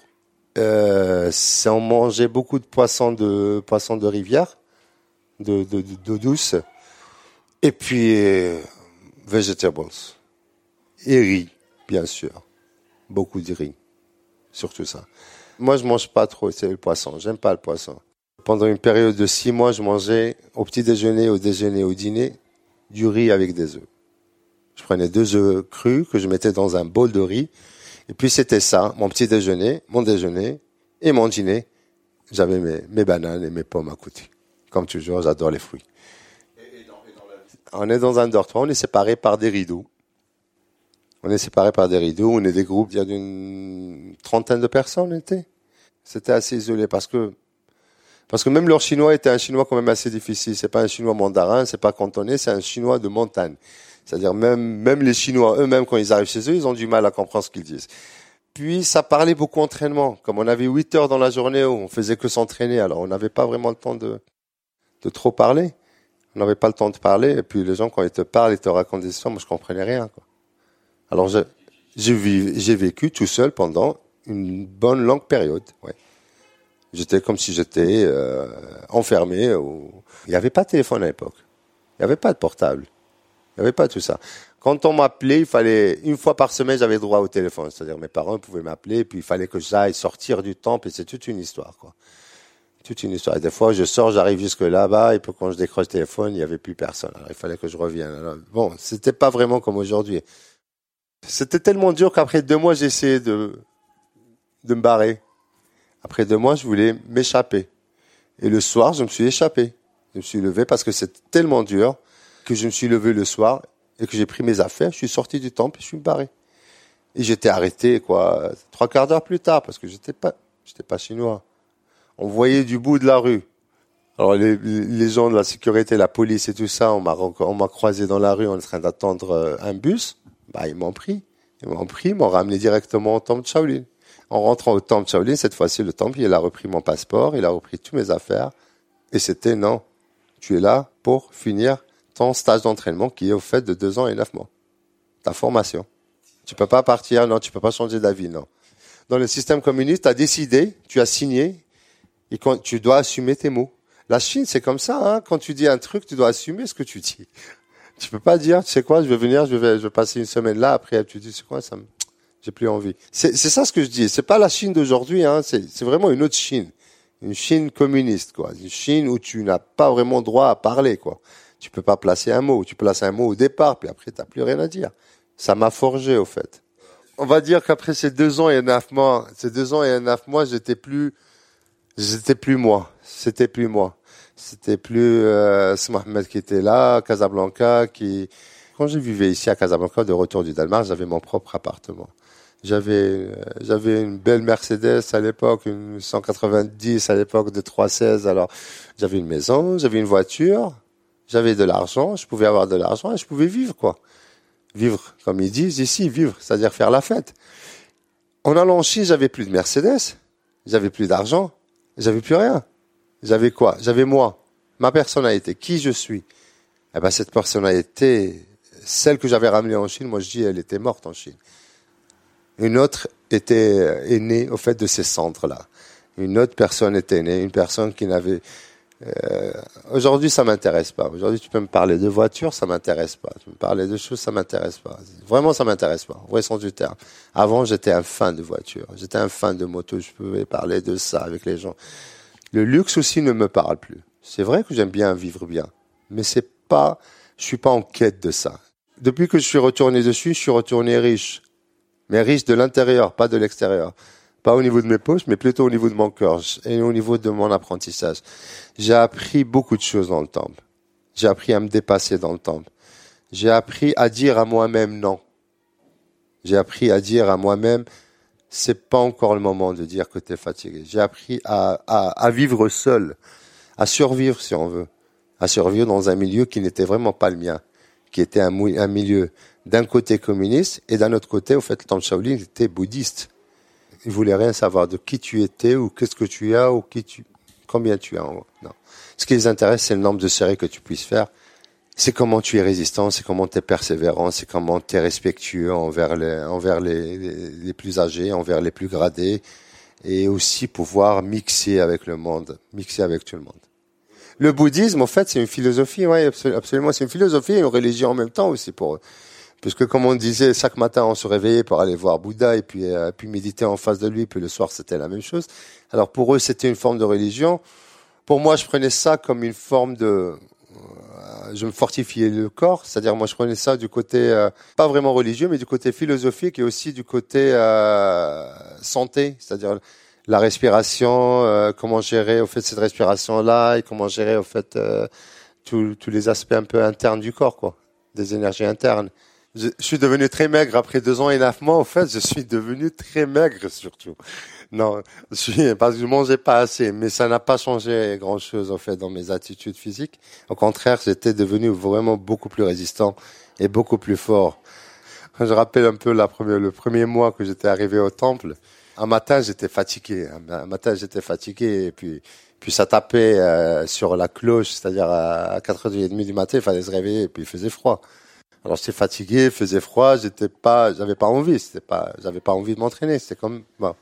Euh, on mangeait beaucoup de poissons de poissons de rivière, de d'eau de, douce, et puis euh, vegetables et riz, bien sûr, beaucoup de riz, surtout ça. Moi, je mange pas trop, c'est le poisson. J'aime pas le poisson. Pendant une période de six mois, je mangeais au petit déjeuner, au déjeuner, au dîner, du riz avec des œufs. Je prenais deux œufs crus que je mettais dans un bol de riz. Et puis c'était ça, mon petit déjeuner, mon déjeuner et mon dîner. J'avais mes, mes, bananes et mes pommes à côté. Comme toujours, j'adore les fruits. on est dans un dortoir, on est séparés par des rideaux. On est séparés par des rideaux, on est des groupes, il trentaine de personnes, était. C'était assez isolé parce que parce que même leur chinois était un chinois quand même assez difficile. C'est pas un chinois mandarin, c'est pas cantonais, c'est un chinois de montagne. C'est-à-dire même, même les chinois eux-mêmes, quand ils arrivent chez eux, ils ont du mal à comprendre ce qu'ils disent. Puis ça parlait beaucoup entraînement. Comme on avait huit heures dans la journée où on faisait que s'entraîner, alors on n'avait pas vraiment le temps de, de trop parler. On n'avait pas le temps de parler. Et puis les gens, quand ils te parlent, ils te racontent des histoires, moi je comprenais rien. Quoi. Alors j'ai vécu tout seul pendant une bonne longue période. Ouais. J'étais comme si j'étais euh, enfermé. Il n'y avait pas de téléphone à l'époque. Il n'y avait pas de portable. Il avait pas tout ça. Quand on m'appelait, il fallait une fois par semaine, j'avais droit au téléphone. C'est-à-dire mes parents pouvaient m'appeler, puis il fallait que j'aille sortir du temple, et c'est toute une histoire, quoi. Toute une histoire. Des fois, je sors, j'arrive jusque là-bas, et puis quand je décroche le téléphone, il n'y avait plus personne. Alors, il fallait que je revienne. Alors, bon, c'était pas vraiment comme aujourd'hui. C'était tellement dur qu'après deux mois, j'ai essayé de de me barrer. Après deux mois, je voulais m'échapper. Et le soir, je me suis échappé. Je me suis levé parce que c'était tellement dur que je me suis levé le soir et que j'ai pris mes affaires, je suis sorti du temple et je suis barré. Et j'étais arrêté, quoi, trois quarts d'heure plus tard parce que j'étais pas, j'étais pas chinois. On voyait du bout de la rue. Alors les, gens de la sécurité, la police et tout ça, on m'a on m'a croisé dans la rue en train d'attendre euh, un bus. Bah ils m'ont pris, ils m'ont pris, m'ont ramené directement au temple de Shaolin. En rentrant au temple Shaolin, cette fois-ci, le temple, il a repris mon passeport, il a repris toutes mes affaires. Et c'était non, tu es là pour finir ton stage d'entraînement qui est au fait de deux ans et neuf mois. Ta formation. Tu peux pas partir, non, tu peux pas changer d'avis, non. Dans le système communiste, tu as décidé, tu as signé, et quand tu dois assumer tes mots. La Chine, c'est comme ça, hein. Quand tu dis un truc, tu dois assumer ce que tu dis. Tu peux pas dire, tu sais quoi, je vais venir, je vais, je vais passer une semaine là, après tu dis, c'est quoi, ça me, j'ai plus envie. C'est, ça ce que je dis. C'est pas la Chine d'aujourd'hui, hein. C'est vraiment une autre Chine. Une Chine communiste, quoi. Une Chine où tu n'as pas vraiment droit à parler, quoi. Tu peux pas placer un mot. Tu places un mot au départ, puis après, t'as plus rien à dire. Ça m'a forgé, au fait. On va dire qu'après ces deux ans et neuf mois, ces deux ans et neuf mois, j'étais plus, j'étais plus moi. C'était plus moi. C'était plus euh, Mohamed qui était là, Casablanca, qui. Quand je vivais ici à Casablanca, de retour du Danemark, j'avais mon propre appartement. J'avais euh, j'avais une belle Mercedes à l'époque, une 190 à l'époque de 316. Alors j'avais une maison, j'avais une voiture, j'avais de l'argent, je pouvais avoir de l'argent et je pouvais vivre quoi. Vivre comme ils disent ici, vivre, c'est-à-dire faire la fête. En allant en Chine, j'avais plus de Mercedes, j'avais plus d'argent, j'avais plus rien. J'avais quoi? J'avais moi, ma personnalité, qui je suis. Eh ben cette personnalité, celle que j'avais ramenée en Chine, moi je dis elle était morte en Chine. Une autre était est née au fait de ces centres-là. Une autre personne était née, une personne qui n'avait. Euh, aujourd'hui, ça m'intéresse pas. Aujourd'hui, tu peux me parler de voiture, ça m'intéresse pas. Tu peux me parler de choses, ça m'intéresse pas. Vraiment, ça m'intéresse pas. Au vrai sens du terme. Avant, j'étais un fan de voiture. J'étais un fan de moto. Je pouvais parler de ça avec les gens. Le luxe aussi ne me parle plus. C'est vrai que j'aime bien vivre bien, mais c'est pas. Je suis pas en quête de ça. Depuis que je suis retourné dessus, je suis retourné riche mais riche de l'intérieur, pas de l'extérieur. Pas au niveau de mes poches, mais plutôt au niveau de mon cœur et au niveau de mon apprentissage. J'ai appris beaucoup de choses dans le temple. J'ai appris à me dépasser dans le temple. J'ai appris à dire à moi-même non. J'ai appris à dire à moi-même, c'est pas encore le moment de dire que tu es fatigué. J'ai appris à, à, vivre seul, à survivre si on veut, à survivre dans un milieu qui n'était vraiment pas le mien, qui était un, un milieu d'un côté communiste et d'un autre côté, au fait, le Temple Shaolin était bouddhiste. Il voulait rien savoir de qui tu étais ou qu'est-ce que tu as ou qui tu, combien tu as. Non. Ce qui les intéresse, c'est le nombre de séries que tu puisses faire. C'est comment tu es résistant, c'est comment tu es persévérant, c'est comment tu es respectueux envers les, envers les, les, plus âgés, envers les plus gradés, et aussi pouvoir mixer avec le monde, mixer avec tout le monde. Le bouddhisme, en fait, c'est une philosophie, ouais, absolument, c'est une philosophie et une religion en même temps aussi pour eux. Puisque comme on disait, chaque matin on se réveillait pour aller voir Bouddha et puis, euh, puis méditer en face de lui, puis le soir c'était la même chose. Alors pour eux c'était une forme de religion. Pour moi je prenais ça comme une forme de... Euh, je me fortifiais le corps, c'est-à-dire moi je prenais ça du côté euh, pas vraiment religieux, mais du côté philosophique et aussi du côté santé, c'est-à-dire la respiration, comment gérer au fait cette respiration-là et comment gérer au fait tous les aspects un peu internes du corps, quoi, des énergies internes. Je, suis devenu très maigre après deux ans et neuf mois. En fait, je suis devenu très maigre surtout. Non, je suis parce que je mangeais pas assez, mais ça n'a pas changé grand chose en fait dans mes attitudes physiques. Au contraire, j'étais devenu vraiment beaucoup plus résistant et beaucoup plus fort. Je rappelle un peu la première, le premier mois que j'étais arrivé au temple, un matin j'étais fatigué. Un matin j'étais fatigué et puis puis ça tapait euh, sur la cloche, c'est-à-dire à 4h30 du matin, il fallait se réveiller et puis il faisait froid. Alors j'étais fatigué, faisait froid, j'étais pas, j'avais pas envie, c'était pas, j'avais pas envie de m'entraîner, c'était comme bon.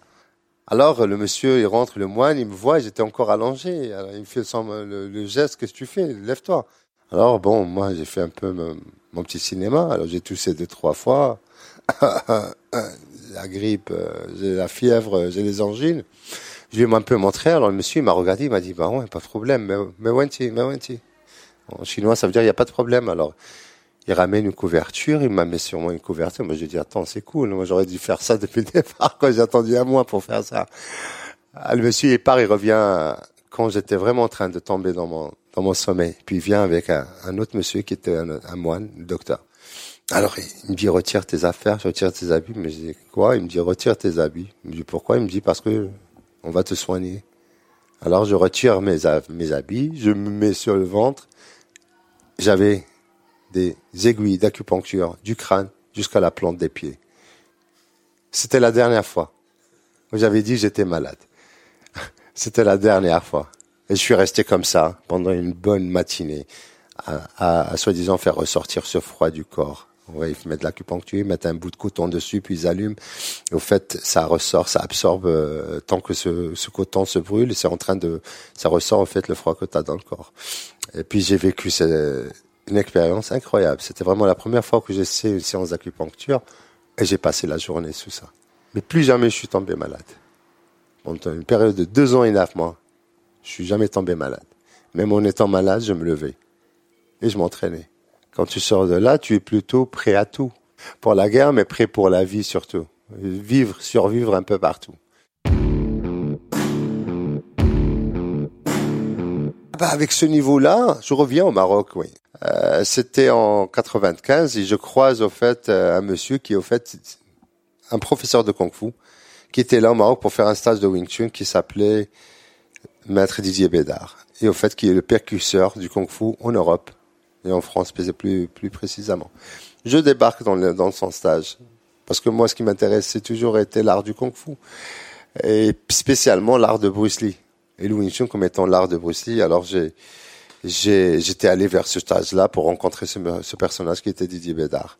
Alors le monsieur il rentre, le moine, il me voit, j'étais encore allongé, Alors, il me fait le, geste, qu'est-ce que tu fais? Lève-toi. Alors bon, moi j'ai fait un peu mon, petit cinéma, alors j'ai toussé deux trois fois, la grippe, euh, j'ai la fièvre, j'ai les angines. Je lui ai un peu montré, alors le monsieur il m'a regardé, il m'a dit bah ouais, pas de problème, mais mais wenti, mais wenti. En chinois ça veut dire il y a pas de problème. Alors il ramène une couverture, il m'a mis sur moi une couverture. Moi, j'ai dit, attends, c'est cool. Moi, j'aurais dû faire ça depuis le départ, quoi. J'ai attendu un mois pour faire ça. Ah, le monsieur, il part, il revient quand j'étais vraiment en train de tomber dans mon, dans mon sommeil. Puis il vient avec un, autre monsieur qui était un, moine, le docteur. Alors, il me dit, retire tes affaires, retire tes habits. Mais je dis, quoi? Il me dit, retire tes habits. Je me dis, pourquoi? Il me dit, parce que on va te soigner. Alors, je retire mes, mes habits, je me mets sur le ventre. J'avais des aiguilles d'acupuncture du crâne jusqu'à la plante des pieds. C'était la dernière fois j'avais dit j'étais malade. C'était la dernière fois. Et je suis resté comme ça pendant une bonne matinée à, à, soi-disant faire ressortir ce froid du corps. Ouais, ils mettent de l'acupuncture, ils mettent un bout de coton dessus, puis ils allument. Au fait, ça ressort, ça absorbe euh, tant que ce, ce coton se brûle, c'est en train de, ça ressort en fait le froid que tu as dans le corps. Et puis j'ai vécu une expérience incroyable. C'était vraiment la première fois que j'ai une séance d'acupuncture et j'ai passé la journée sous ça. Mais plus jamais je suis tombé malade. Pendant une période de deux ans et neuf mois, je suis jamais tombé malade. Même en étant malade, je me levais et je m'entraînais. Quand tu sors de là, tu es plutôt prêt à tout. Pour la guerre, mais prêt pour la vie surtout. Vivre, survivre un peu partout. Bah, avec ce niveau-là, je reviens au Maroc, oui. Euh, C'était en 95 et je croise au fait euh, un monsieur qui est au fait un professeur de kung-fu qui était là au Maroc pour faire un stage de Wing Chun qui s'appelait Maître Didier Bédard et au fait qui est le percusseur du kung-fu en Europe et en France plus plus précisément. Je débarque dans, le, dans son stage parce que moi ce qui m'intéresse c'est toujours été l'art du kung-fu et spécialement l'art de Bruce Lee et le Wing Chun comme étant l'art de Bruce Lee. Alors j'ai j'étais allé vers ce stage-là pour rencontrer ce, ce, personnage qui était Didier Bédard.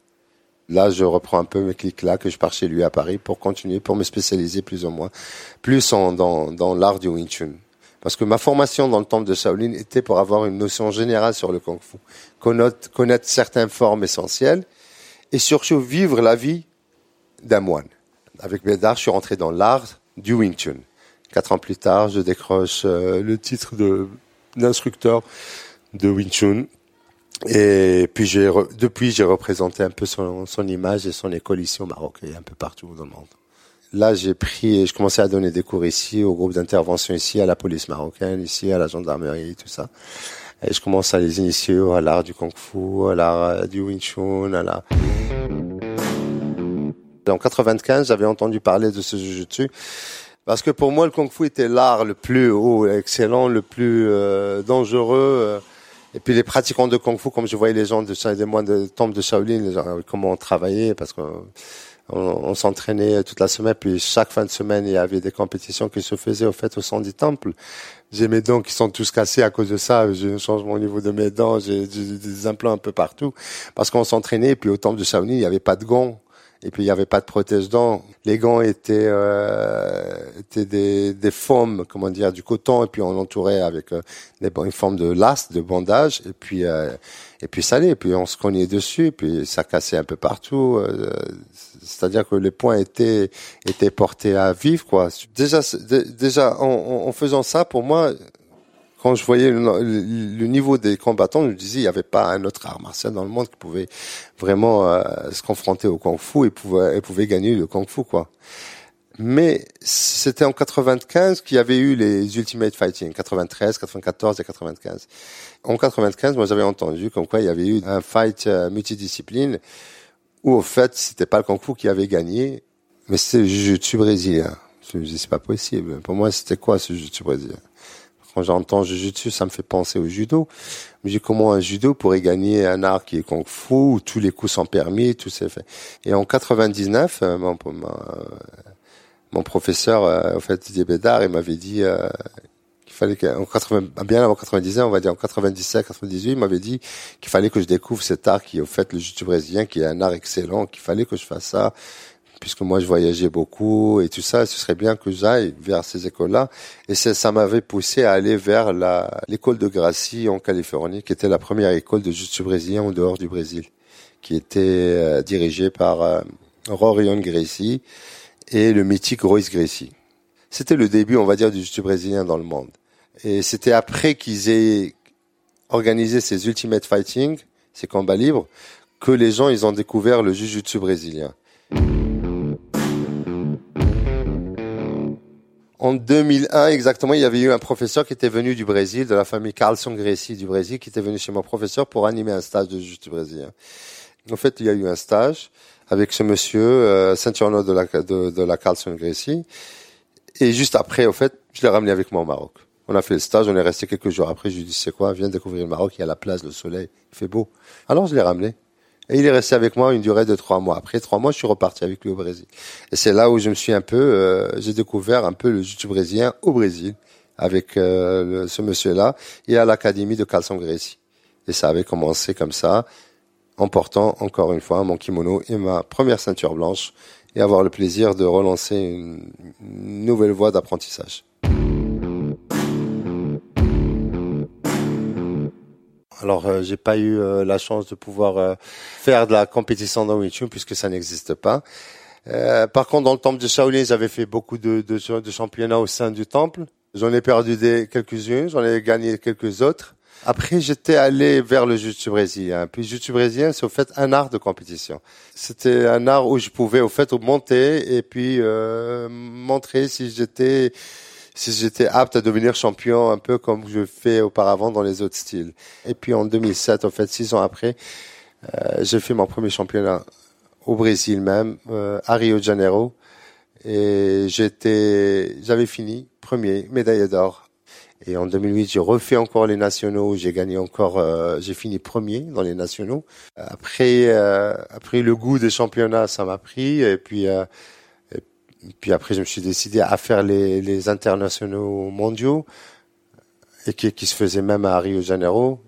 Là, je reprends un peu mes clics là que je pars chez lui à Paris pour continuer, pour me spécialiser plus ou moins, plus en, dans, dans l'art du Wing Chun. Parce que ma formation dans le temple de Shaolin était pour avoir une notion générale sur le Kung Fu, connaître, connaître certaines formes essentielles et surtout vivre la vie d'un moine. Avec Bédard, je suis rentré dans l'art du Wing Chun. Quatre ans plus tard, je décroche euh, le titre d'instructeur de Wing Chun. Et puis j'ai depuis j'ai représenté un peu son, son image et son école ici au Maroc et un peu partout dans le monde. Là, j'ai pris, je commençais à donner des cours ici, au groupe d'intervention ici, à la police marocaine, ici, à la gendarmerie, tout ça. Et je commence à les initier à l'art du kung fu, à l'art du wing chun, à la... En 95, j'avais entendu parler de ce jujutsu. Parce que pour moi, le kung fu était l'art le plus haut, excellent, le plus euh, dangereux. Euh. Et puis les pratiquants de kung fu, comme je voyais les gens de des moines de temple de Shaolin, les gens, comment on travaillait, parce que on, s'entraînait toute la semaine, puis chaque fin de semaine, il y avait des compétitions qui se faisaient au fait au sein du temple. J'ai mes dents qui sont tous cassés à cause de ça. J'ai un changement au niveau de mes dents, j'ai des implants un peu partout. Parce qu'on s'entraînait, puis au temple de Shaolin, il n'y avait pas de gants. Et puis il n'y avait pas de protège-dents. Les gants étaient, euh, étaient des, des formes, comment dire, du coton, et puis on l'entourait avec euh, des, une forme de lasse, de bandage, et puis euh, et puis ça allait. Et puis on se cognait dessus, et puis ça cassait un peu partout. Euh, c'est-à-dire que les points étaient étaient portés à vivre, quoi. Déjà, déjà en, en faisant ça, pour moi, quand je voyais le, niveau des combattants, je me disais il n'y avait pas un autre art martial dans le monde qui pouvait vraiment euh, se confronter au kung-fu et pouvait, et pouvait gagner le kung-fu quoi. Mais c'était en 95 qu'il y avait eu les Ultimate Fighting, 93, 94 et 95. En 95, moi j'avais entendu comme quoi il y avait eu un fight euh, multidiscipline où au fait c'était pas le kung-fu qui avait gagné, mais c'était le jiu-jitsu brésilien. Je me dis c'est pas possible. Pour moi c'était quoi ce jiu-jitsu brésilien? Quand j'entends Jiu-Jitsu, ça me fait penser au judo. Mais dis comment un judo pourrait gagner un art qui est kung fu, où tous les coups sont permis, tout c'est fait. Et en 99, euh, mon, mon, professeur, euh, au fait, Didier Bédard, il m'avait dit euh, qu'il fallait que, en 80, bien avant 99, on va dire en 97, 98, il m'avait dit qu'il fallait que je découvre cet art qui est au fait le jiu-jitsu brésilien, qui est un art excellent, qu'il fallait que je fasse ça puisque moi je voyageais beaucoup et tout ça, ce serait bien que j'aille vers ces écoles-là. Et ça m'avait poussé à aller vers l'école de Gracie en Californie, qui était la première école de jiu brésilien en dehors du Brésil, qui était euh, dirigée par euh, Rorion Gracie et le mythique Royce Gracie. C'était le début, on va dire, du jiu brésilien dans le monde. Et c'était après qu'ils aient organisé ces Ultimate Fighting, ces combats libres, que les gens ils ont découvert le jiu-jitsu brésilien. En 2001 exactement, il y avait eu un professeur qui était venu du Brésil, de la famille Carlson Gracie du Brésil, qui était venu chez mon professeur pour animer un stage de juste brésilien. En fait, il y a eu un stage avec ce monsieur, euh, ceinture de la, de, de la Carlson Gracie. Et juste après, au fait, je l'ai ramené avec moi au Maroc. On a fait le stage, on est resté quelques jours après. Je lui dit, c'est quoi, viens découvrir le Maroc, il y a la place, le soleil, il fait beau. Alors je l'ai ramené. Et il est resté avec moi une durée de trois mois. Après trois mois, je suis reparti avec lui au Brésil. Et c'est là où je me suis un peu, euh, j'ai découvert un peu le jiu brésilien au Brésil avec euh, ce monsieur-là et à l'académie de Calção Gracie. Et ça avait commencé comme ça en portant encore une fois mon kimono et ma première ceinture blanche et avoir le plaisir de relancer une nouvelle voie d'apprentissage. Alors, euh, j'ai pas eu euh, la chance de pouvoir euh, faire de la compétition dans Wing puisque ça n'existe pas. par contre, dans le temple de Shaolin, j'avais fait beaucoup de, de, de championnats au sein du temple. J'en ai perdu des quelques-unes, j'en ai gagné quelques autres. Après, j'étais allé vers le jiu-jitsu brésilien. Puis, jiu-jitsu brésilien, c'est au fait un art de compétition. C'était un art où je pouvais au fait monter et puis euh, montrer si j'étais si j'étais apte à devenir champion un peu comme je fais auparavant dans les autres styles. Et puis en 2007, en fait, six ans après, euh, j'ai fait mon premier championnat au Brésil même, euh, à Rio de Janeiro, et j'étais, j'avais fini premier, médaille d'or et en 2008, j'ai refait encore les nationaux. J'ai gagné encore, euh, j'ai fini premier dans les nationaux. Après, euh, après le goût des championnats, ça m'a pris. Et puis, euh, puis après, je me suis décidé à faire les, les internationaux mondiaux et qui, qui se faisaient même à Rio de Janeiro.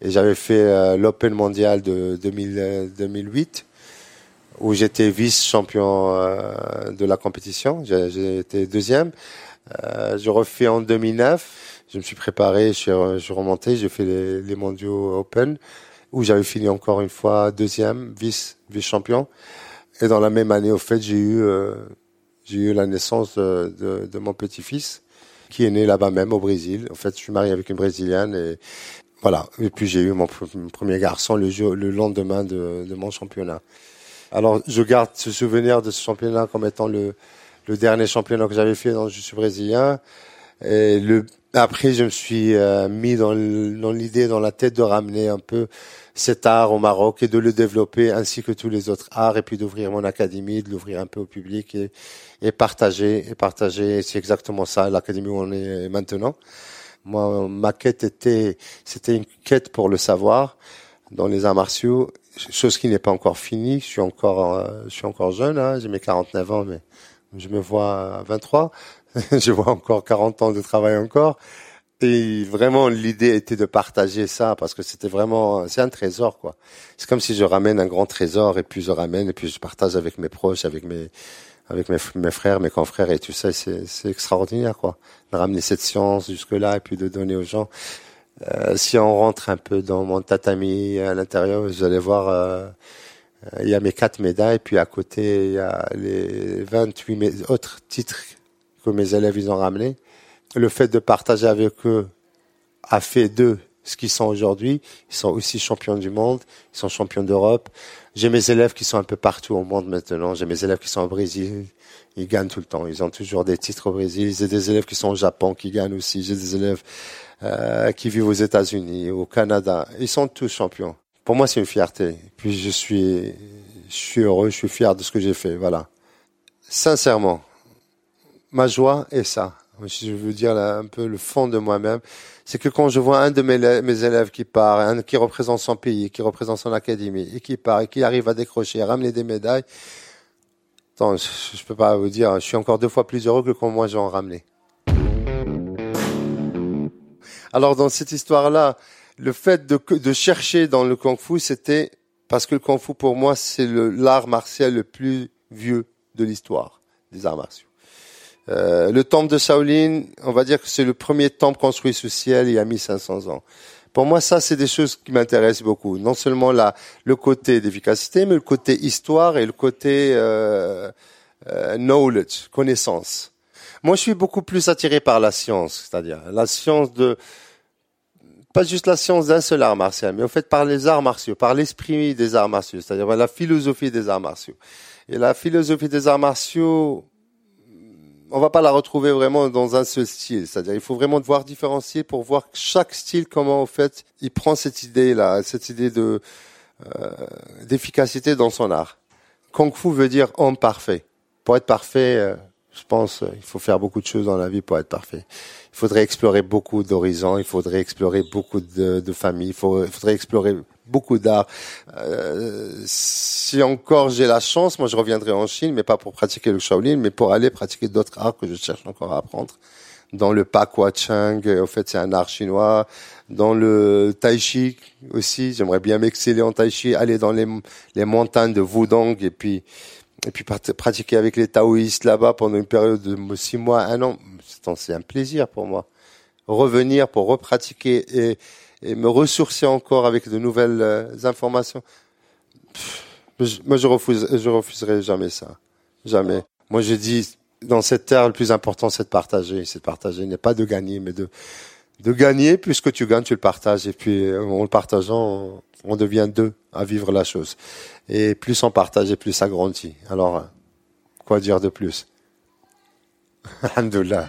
Et j'avais fait l'Open mondial de 2000, 2008 où j'étais vice-champion de la compétition. J'ai été deuxième. Euh, je refais en 2009. Je me suis préparé, je suis, je suis remonté, j'ai fait les, les, mondiaux Open où j'avais fini encore une fois deuxième, vice vice champion. Et dans la même année, au fait, j'ai eu euh, j'ai eu la naissance de, de, de mon petit-fils qui est né là-bas même au Brésil. En fait, je suis marié avec une brésilienne et voilà. Et puis j'ai eu mon, premier garçon le, le lendemain de, de mon championnat. Alors, je garde ce souvenir de ce championnat comme étant le le dernier championnat que j'avais fait dans le jiu brésilien. Et le, après, je me suis euh, mis dans l'idée, dans la tête de ramener un peu cet art au Maroc et de le développer ainsi que tous les autres arts et puis d'ouvrir mon académie, de l'ouvrir un peu au public et, et partager et partager. C'est exactement ça, l'académie où on est maintenant. Moi, ma quête était, c'était une quête pour le savoir dans les arts martiaux, chose qui n'est pas encore finie. Je suis encore, euh, je suis encore jeune, hein, j'ai mes 49 ans, mais je me vois à 23, je vois encore 40 ans de travail encore. Et vraiment, l'idée était de partager ça parce que c'était vraiment, c'est un trésor, quoi. C'est comme si je ramène un grand trésor et puis je ramène et puis je partage avec mes proches, avec mes, avec mes, frères, mes confrères et tout ça. C'est, c'est extraordinaire, quoi. De ramener cette science jusque-là et puis de donner aux gens. Euh, si on rentre un peu dans mon tatami à l'intérieur, vous allez voir, euh, il y a mes quatre médailles, puis à côté, il y a les 28 autres titres que mes élèves ils ont ramenés. Le fait de partager avec eux a fait d'eux ce qu'ils sont aujourd'hui. Ils sont aussi champions du monde, ils sont champions d'Europe. J'ai mes élèves qui sont un peu partout au monde maintenant. J'ai mes élèves qui sont au Brésil, ils gagnent tout le temps. Ils ont toujours des titres au Brésil. J'ai des élèves qui sont au Japon qui gagnent aussi. J'ai des élèves euh, qui vivent aux États-Unis, au Canada. Ils sont tous champions pour moi, c'est une fierté. Puis je suis, je suis heureux, je suis fier de ce que j'ai fait. Voilà. Sincèrement, ma joie est ça. Si je veux dire un peu le fond de moi-même, c'est que quand je vois un de mes, élèves qui part, un qui représente son pays, qui représente son académie, et qui part, et qui arrive à décrocher, à ramener des médailles, attends, je, peux pas vous dire, je suis encore deux fois plus heureux que quand moi j'en ramené. Alors dans cette histoire-là, le fait de, de chercher dans le kung-fu, c'était parce que le kung-fu pour moi c'est l'art martial le plus vieux de l'histoire des arts martiaux. Euh, le temple de Shaolin, on va dire que c'est le premier temple construit sous ciel il y a 1500 ans. Pour moi, ça, c'est des choses qui m'intéressent beaucoup. Non seulement la, le côté d'efficacité, mais le côté histoire et le côté euh, euh, knowledge, connaissance. Moi, je suis beaucoup plus attiré par la science, c'est-à-dire la science de pas juste la science d'un seul art martial, mais en fait par les arts martiaux, par l'esprit des arts martiaux, c'est-à-dire la philosophie des arts martiaux. Et la philosophie des arts martiaux, on va pas la retrouver vraiment dans un seul style. C'est-à-dire, il faut vraiment devoir différencier pour voir chaque style comment, en fait, il prend cette idée-là, cette idée de euh, d'efficacité dans son art. Kung Fu veut dire homme parfait. Pour être parfait, euh, je pense, il faut faire beaucoup de choses dans la vie pour être parfait. Il faudrait explorer beaucoup d'horizons, il faudrait explorer beaucoup de, familles, il, faudrait explorer beaucoup d'art. Euh, si encore j'ai la chance, moi je reviendrai en Chine, mais pas pour pratiquer le Shaolin, mais pour aller pratiquer d'autres arts que je cherche encore à apprendre. Dans le Pakwa Chang, en fait c'est un art chinois, dans le Tai Chi aussi, j'aimerais bien m'exceller en Tai Chi, aller dans les, les montagnes de Wudong et puis et puis pratiquer avec les taoïstes là-bas pendant une période de six mois, un an, c'est un plaisir pour moi. Revenir pour repratiquer et, et me ressourcer encore avec de nouvelles euh, informations. moi, je refuse, je refuserai jamais ça, jamais. Moi, je dis dans cette terre, le plus important, c'est de partager. C'est de partager, n'est pas de gagner, mais de de gagner. Puisque tu gagnes, tu le partages. Et puis, euh, en le partageant, on devient deux à vivre la chose. Et plus on partage, plus ça grandit. Alors, quoi dire de plus? Alhamdulillah.